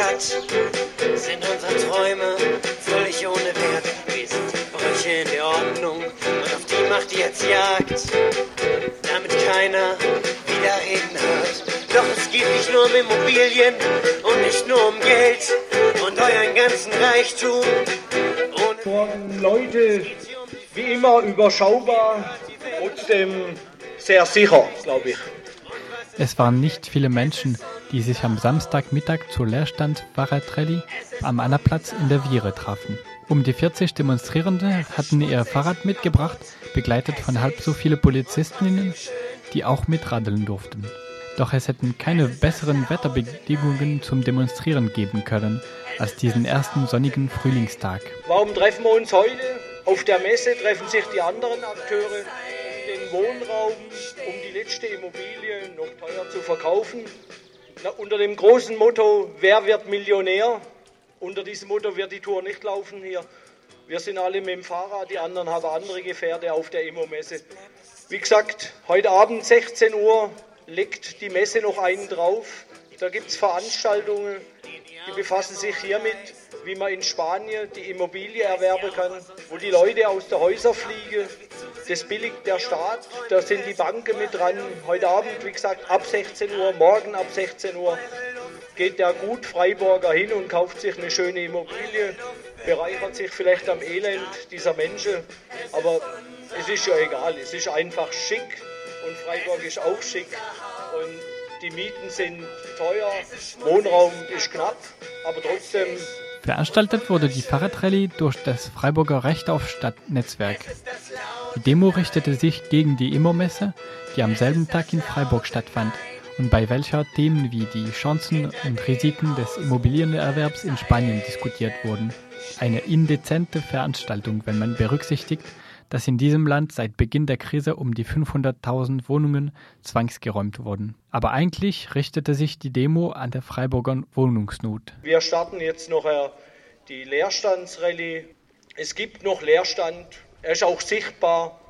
Stadt sind unsere Träume völlig ohne Wert. Wir sind Brüche in der Ordnung und auf die macht jetzt Jagd, damit keiner wieder reden hört. Doch es geht nicht nur um Immobilien und nicht nur um Geld und euren ganzen Reichtum. Ohne Leute wie immer überschaubar, trotzdem sehr sicher, glaube ich. Es waren nicht viele Menschen, die sich am Samstagmittag zur Leerstand Fahrradrallye am Annaplatz in der Viere trafen. Um die 40 Demonstrierende hatten ihr Fahrrad mitgebracht, begleitet von halb so viele Polizistinnen, die auch mitradeln durften. Doch es hätten keine besseren Wetterbedingungen zum Demonstrieren geben können als diesen ersten sonnigen Frühlingstag. Warum treffen wir uns heute? Auf der Messe treffen sich die anderen Akteure Wohnraum, um die letzte Immobilie noch teuer zu verkaufen. Na, unter dem großen Motto, wer wird Millionär? Unter diesem Motto wird die Tour nicht laufen hier. Wir sind alle mit dem Fahrrad, die anderen haben andere Gefährte auf der Immo-Messe. Wie gesagt, heute Abend 16 Uhr legt die Messe noch einen drauf. Da gibt es Veranstaltungen, die befassen sich hiermit, wie man in Spanien die Immobilie erwerben kann, wo die Leute aus der Häuser fliegen. Das billigt der Staat, da sind die Banken mit dran. Heute Abend, wie gesagt, ab 16 Uhr, morgen ab 16 Uhr geht der Gut Freiburger hin und kauft sich eine schöne Immobilie, bereichert sich vielleicht am Elend dieser Menschen. Aber es ist ja egal, es ist einfach schick und Freiburg ist auch schick. Und die Mieten sind teuer, Wohnraum ist knapp, aber trotzdem. Veranstaltet wurde die Fahrradrallye durch das Freiburger Recht auf Stadt-Netzwerk. Die Demo richtete sich gegen die Immo-Messe, die am selben Tag in Freiburg stattfand und bei welcher Themen wie die Chancen und Risiken des Immobilienerwerbs in Spanien diskutiert wurden. Eine indezente Veranstaltung, wenn man berücksichtigt, dass in diesem Land seit Beginn der Krise um die 500.000 Wohnungen zwangsgeräumt wurden. Aber eigentlich richtete sich die Demo an der Freiburger Wohnungsnot. Wir starten jetzt noch äh, die Leerstandsrallye. Es gibt noch Leerstand, er ist auch sichtbar,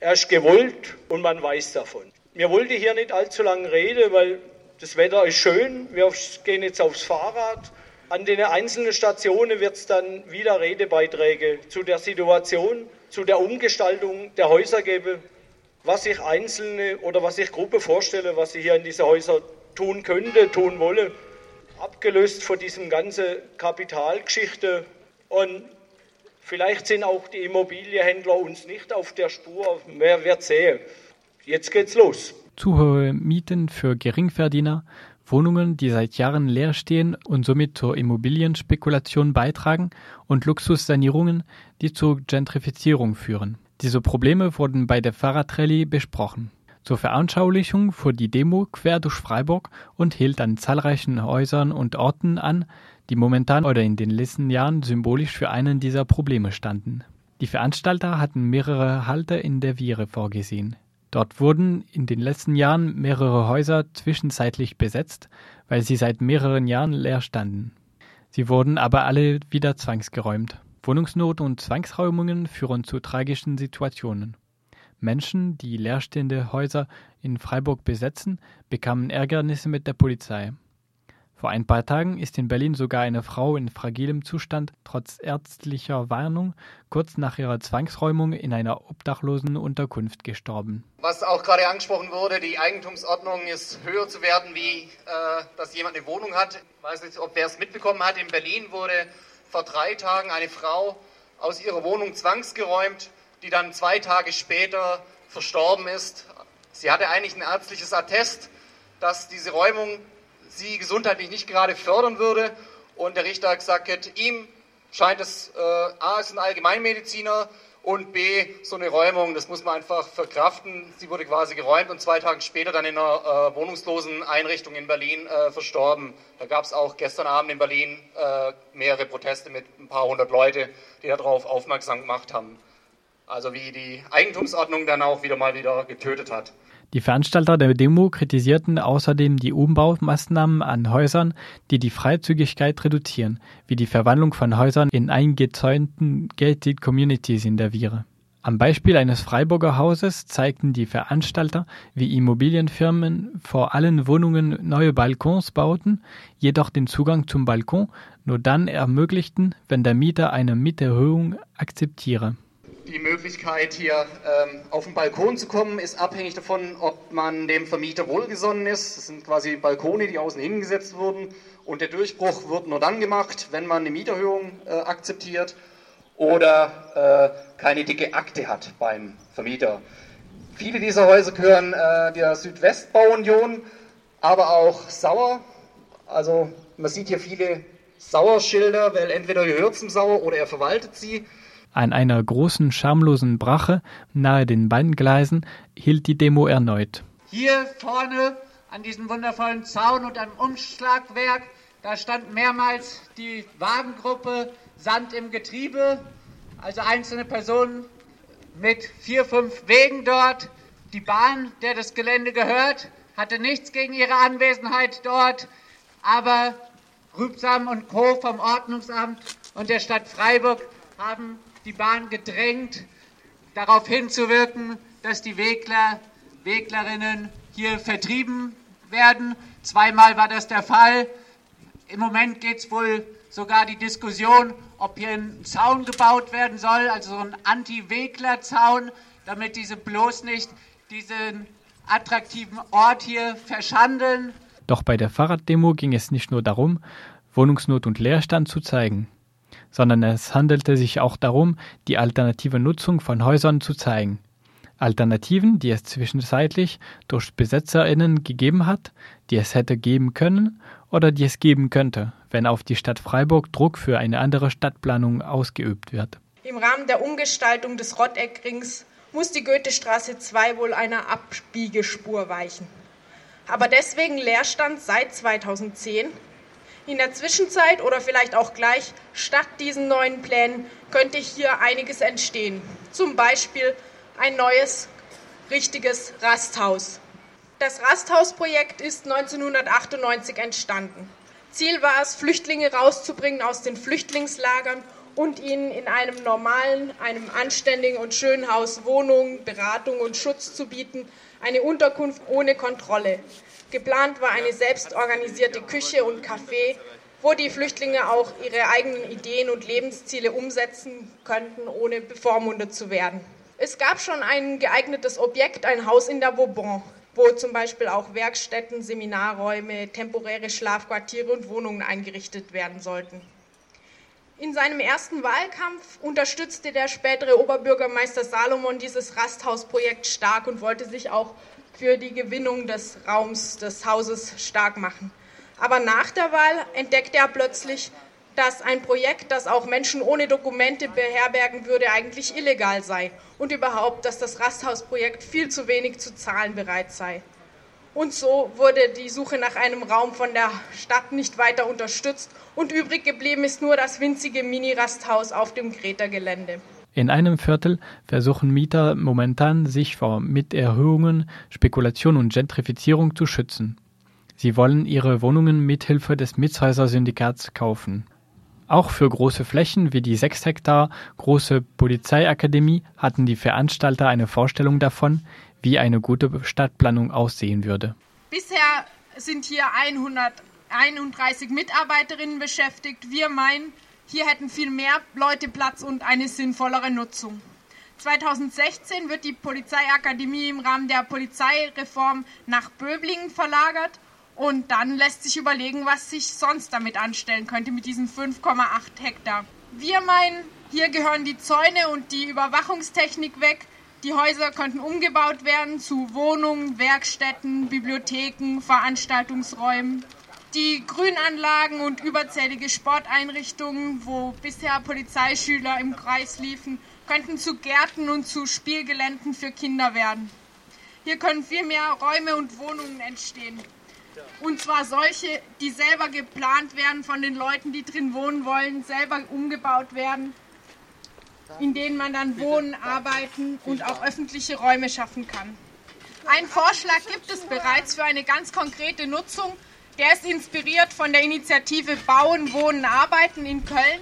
er ist gewollt und man weiß davon. Mir wollte hier nicht allzu lange reden, weil das Wetter ist schön. Wir gehen jetzt aufs Fahrrad. An den einzelnen Stationen wird es dann wieder Redebeiträge zu der Situation, zu der Umgestaltung der Häuser geben, was sich Einzelne oder was sich Gruppe vorstelle, was sie hier in diese Häuser tun könnte, tun wolle. Abgelöst von diesem ganzen Kapitalgeschichte. Und vielleicht sind auch die Immobilienhändler uns nicht auf der Spur. Wer wird sehen. Jetzt geht's los. Zu hohe Mieten für Geringverdiener, Wohnungen, die seit Jahren leer stehen und somit zur Immobilienspekulation beitragen und Luxussanierungen, die zur Gentrifizierung führen. Diese Probleme wurden bei der Fahrradrallye besprochen. Zur Veranschaulichung fuhr die Demo quer durch Freiburg und hielt an zahlreichen Häusern und Orten an, die momentan oder in den letzten Jahren symbolisch für einen dieser Probleme standen. Die Veranstalter hatten mehrere Halte in der Viere vorgesehen. Dort wurden in den letzten Jahren mehrere Häuser zwischenzeitlich besetzt, weil sie seit mehreren Jahren leer standen. Sie wurden aber alle wieder zwangsgeräumt. Wohnungsnot und Zwangsräumungen führen zu tragischen Situationen. Menschen, die leerstehende Häuser in Freiburg besetzen, bekamen Ärgernisse mit der Polizei. Vor ein paar Tagen ist in Berlin sogar eine Frau in fragilem Zustand trotz ärztlicher Warnung kurz nach ihrer Zwangsräumung in einer obdachlosen Unterkunft gestorben. Was auch gerade angesprochen wurde, die Eigentumsordnung ist höher zu werden, wie äh, dass jemand eine Wohnung hat. Ich weiß nicht, ob wer es mitbekommen hat. In Berlin wurde vor drei Tagen eine Frau aus ihrer Wohnung zwangsgeräumt, die dann zwei Tage später verstorben ist. Sie hatte eigentlich ein ärztliches Attest, dass diese Räumung sie gesundheitlich nicht gerade fördern würde. Und der Richter hat gesagt, ihm scheint es, äh, A, ist ein Allgemeinmediziner und B, so eine Räumung, das muss man einfach verkraften. Sie wurde quasi geräumt und zwei Tage später dann in einer äh, wohnungslosen Einrichtung in Berlin äh, verstorben. Da gab es auch gestern Abend in Berlin äh, mehrere Proteste mit ein paar hundert Leute, die darauf aufmerksam gemacht haben. Also wie die Eigentumsordnung dann auch wieder mal wieder getötet hat. Die Veranstalter der Demo kritisierten außerdem die Umbaumaßnahmen an Häusern, die die Freizügigkeit reduzieren, wie die Verwandlung von Häusern in eingezäunten Gated Communities in der Viere. Am Beispiel eines Freiburger Hauses zeigten die Veranstalter, wie Immobilienfirmen vor allen Wohnungen neue Balkons bauten, jedoch den Zugang zum Balkon nur dann ermöglichten, wenn der Mieter eine Mieterhöhung akzeptiere. Die Möglichkeit, hier ähm, auf den Balkon zu kommen, ist abhängig davon, ob man dem Vermieter wohlgesonnen ist. Das sind quasi Balkone, die außen hingesetzt wurden. Und der Durchbruch wird nur dann gemacht, wenn man eine Mieterhöhung äh, akzeptiert oder äh, keine dicke Akte hat beim Vermieter. Viele dieser Häuser gehören äh, der Südwestbauunion, aber auch Sauer. Also man sieht hier viele Sauerschilder, weil entweder gehört zum Sauer oder er verwaltet sie. An einer großen, schamlosen Brache nahe den beiden Gleisen hielt die Demo erneut. Hier vorne an diesem wundervollen Zaun und am Umschlagwerk, da stand mehrmals die Wagengruppe Sand im Getriebe, also einzelne Personen mit vier, fünf Wegen dort. Die Bahn, der das Gelände gehört, hatte nichts gegen ihre Anwesenheit dort, aber Rübsam und Co. vom Ordnungsamt und der Stadt Freiburg haben die Bahn gedrängt, darauf hinzuwirken, dass die Wegler, Weglerinnen hier vertrieben werden. Zweimal war das der Fall. Im Moment geht es wohl sogar die Diskussion, ob hier ein Zaun gebaut werden soll, also so ein Anti-Wegler-Zaun, damit diese bloß nicht diesen attraktiven Ort hier verschandeln. Doch bei der Fahrraddemo ging es nicht nur darum, Wohnungsnot und Leerstand zu zeigen, sondern es handelte sich auch darum, die alternative Nutzung von Häusern zu zeigen. Alternativen, die es zwischenzeitlich durch BesetzerInnen gegeben hat, die es hätte geben können oder die es geben könnte, wenn auf die Stadt Freiburg Druck für eine andere Stadtplanung ausgeübt wird. Im Rahmen der Umgestaltung des Rotteckrings muss die Goethestraße 2 wohl einer Abbiegespur weichen. Aber deswegen Leerstand seit 2010. In der Zwischenzeit oder vielleicht auch gleich statt diesen neuen Plänen könnte hier einiges entstehen. Zum Beispiel ein neues, richtiges Rasthaus. Das Rasthausprojekt ist 1998 entstanden. Ziel war es, Flüchtlinge rauszubringen aus den Flüchtlingslagern und ihnen in einem normalen, einem anständigen und schönen Haus Wohnung, Beratung und Schutz zu bieten, eine Unterkunft ohne Kontrolle. Geplant war eine selbstorganisierte Küche und Café, wo die Flüchtlinge auch ihre eigenen Ideen und Lebensziele umsetzen könnten, ohne bevormundet zu werden. Es gab schon ein geeignetes Objekt, ein Haus in der Vauban, wo zum Beispiel auch Werkstätten, Seminarräume, temporäre Schlafquartiere und Wohnungen eingerichtet werden sollten. In seinem ersten Wahlkampf unterstützte der spätere Oberbürgermeister Salomon dieses Rasthausprojekt stark und wollte sich auch für die Gewinnung des Raums des Hauses stark machen. Aber nach der Wahl entdeckte er plötzlich, dass ein Projekt, das auch Menschen ohne Dokumente beherbergen würde, eigentlich illegal sei und überhaupt, dass das Rasthausprojekt viel zu wenig zu zahlen bereit sei. Und so wurde die Suche nach einem Raum von der Stadt nicht weiter unterstützt und übrig geblieben ist nur das winzige Mini-Rasthaus auf dem Greta-Gelände. In einem Viertel versuchen Mieter momentan, sich vor Mieterhöhungen, Spekulation und Gentrifizierung zu schützen. Sie wollen ihre Wohnungen mithilfe des Mietshäuser-Syndikats kaufen. Auch für große Flächen wie die sechs Hektar große Polizeiakademie hatten die Veranstalter eine Vorstellung davon, wie eine gute Stadtplanung aussehen würde. Bisher sind hier 131 Mitarbeiterinnen beschäftigt. Wir meinen, hier hätten viel mehr Leute Platz und eine sinnvollere Nutzung. 2016 wird die Polizeiakademie im Rahmen der Polizeireform nach Böblingen verlagert und dann lässt sich überlegen, was sich sonst damit anstellen könnte mit diesen 5,8 Hektar. Wir meinen, hier gehören die Zäune und die Überwachungstechnik weg. Die Häuser könnten umgebaut werden zu Wohnungen, Werkstätten, Bibliotheken, Veranstaltungsräumen. Die Grünanlagen und überzählige Sporteinrichtungen, wo bisher Polizeischüler im Kreis liefen, könnten zu Gärten und zu Spielgeländen für Kinder werden. Hier können viel mehr Räume und Wohnungen entstehen. Und zwar solche, die selber geplant werden von den Leuten, die drin wohnen wollen, selber umgebaut werden, in denen man dann wohnen, arbeiten und auch öffentliche Räume schaffen kann. Ein Vorschlag gibt es bereits für eine ganz konkrete Nutzung. Der ist inspiriert von der Initiative Bauen, Wohnen, Arbeiten in Köln,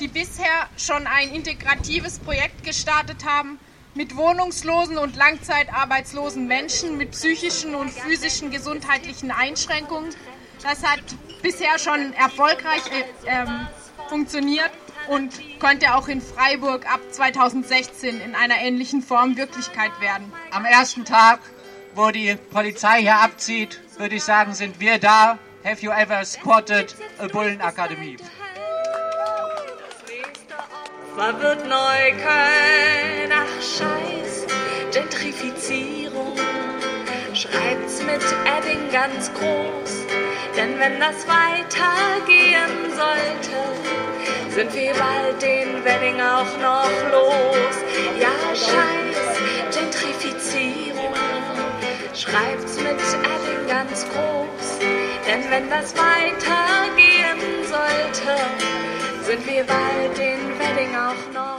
die bisher schon ein integratives Projekt gestartet haben, mit wohnungslosen und langzeitarbeitslosen Menschen mit psychischen und physischen gesundheitlichen Einschränkungen. Das hat bisher schon erfolgreich äh, äh, funktioniert und könnte auch in Freiburg ab 2016 in einer ähnlichen Form Wirklichkeit werden. Am ersten Tag, wo die Polizei hier abzieht, würde ich sagen, sind wir da. Have you ever spotted a Bullenakademie? Was wird Neukölln? Ach Scheiß, Gentrifizierung. Schreibt's mit Edding ganz groß, denn wenn das weitergehen sollte, sind wir bald den Wedding auch noch los. Ja, Scheiß, Gentrifizierung. Schreibt's mit Edding ganz groß, denn wenn das weitergehen sollte, sind wir bald den Wedding auch noch